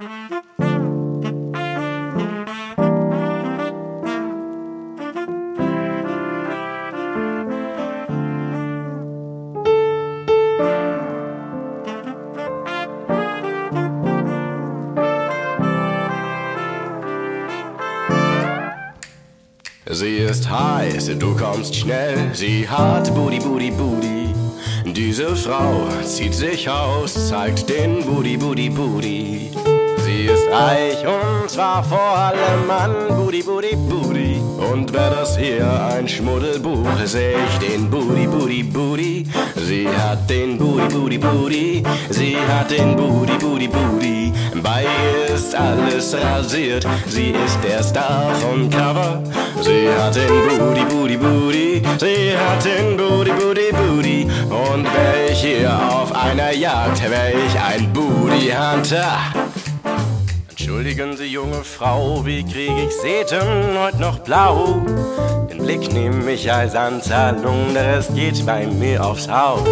Sie ist heiß, du kommst schnell, sie hat Booty, Booty, Booty. Diese Frau zieht sich aus, zeigt den Booty, Booty, Booty. Sie ist reich und zwar vor allem an Booty, Booty, Booty. Und wäre das hier ein Schmuddelbuch, seh ich den Booty, Booty, Booty. Sie hat den Booty, Booty, Booty. Sie hat den Booty, Booty, Booty. Bei ihr ist alles rasiert, sie ist der Star von Cover. Sie hat den Booty, Booty, Booty. Sie hat den Booty, Booty, Booty. Und wär ich hier auf einer Jagd, wär ich ein Booty Hunter. Entschuldigen Sie, junge Frau, wie krieg ich Seten heute noch blau? Den Blick nehm ich als Anzahlung, der Rest geht bei mir aufs Haus.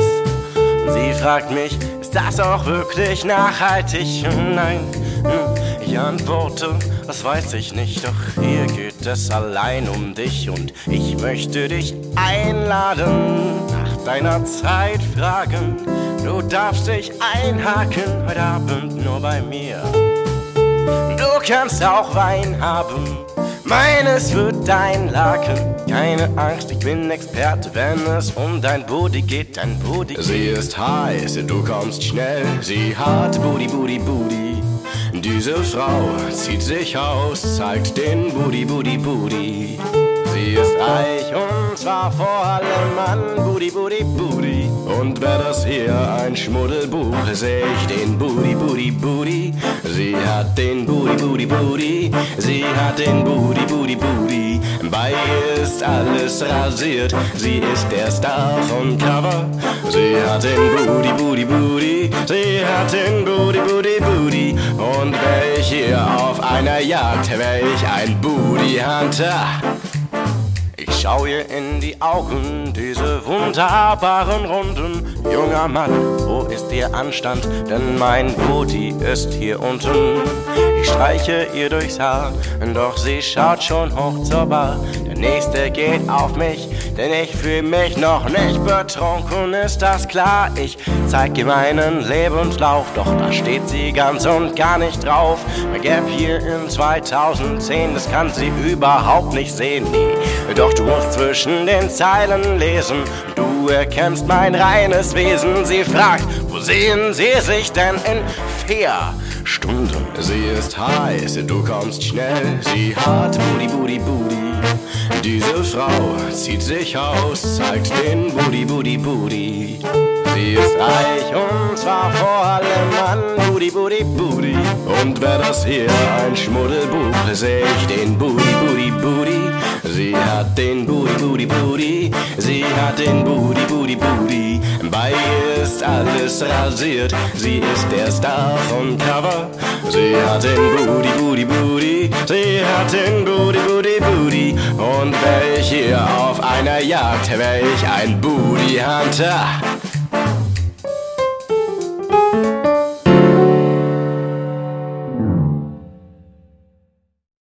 Und sie fragt mich, ist das auch wirklich nachhaltig? Nein, hm, ich antworte, das weiß ich nicht, doch hier geht es allein um dich und ich möchte dich einladen, nach deiner Zeit fragen. Du darfst dich einhaken heute Abend nur bei mir. Du kannst auch Wein haben, meines wird dein Laken. Keine Angst, ich bin Experte, wenn es um dein Booty geht, dein Booty. Sie ist heiß, du kommst schnell, sie hat Booty, Booty, Booty. Diese Frau zieht sich aus, zeigt den Booty, Booty, Booty. Sie ist reich und zwar vor allem an Booty, Booty, Booty. Und wär das hier ein Schmuddelbuch, seh ich den Booty, Booty, Booty. Sie hat den Booty, Booty, Booty. Sie hat den Booty, Booty, Booty. Bei ihr ist alles rasiert, sie ist der Star von Cover. Sie hat den Booty, Booty, Booty. Sie hat den Booty, Booty, Booty. Und wär ich hier auf einer Jagd, wär ich ein Booty Hunter. Schau ihr in die Augen, diese wunderbaren Runden. Junger Mann, wo ist ihr Anstand? Denn mein Booty ist hier unten. Ich streiche ihr durchs Haar, doch sie schaut schon hoch zur Bar. Nächste geht auf mich, denn ich fühl mich noch nicht betrunken, ist das klar? Ich zeig ihr meinen Lebenslauf, doch da steht sie ganz und gar nicht drauf. Mein Gap hier in 2010, das kann sie überhaupt nicht sehen, nie. Doch du musst zwischen den Zeilen lesen, du erkennst mein reines Wesen. Sie fragt, wo sehen sie sich denn in vier Stunden? Sie ist heiß, du kommst schnell, sie hat Booty, Booty, Booty. Diese Frau zieht sich aus, zeigt den Booty, Booty, Booty. Sie ist reich und zwar vor allem an Booty, Booty, Booty. Und wär das hier ein Schmuddelbuch, seh ich den Booty, Booty, Booty. Sie hat den Booty, Booty, Booty. Sie hat den Booty, Booty, Booty. Bei ihr ist alles rasiert, sie ist der Star von Cover. Sie hat den Booty, Booty, Booty. Sie hat den Booty, Booty. Und ich hier auf einer Jagd, wär ich ein Booty Hunter.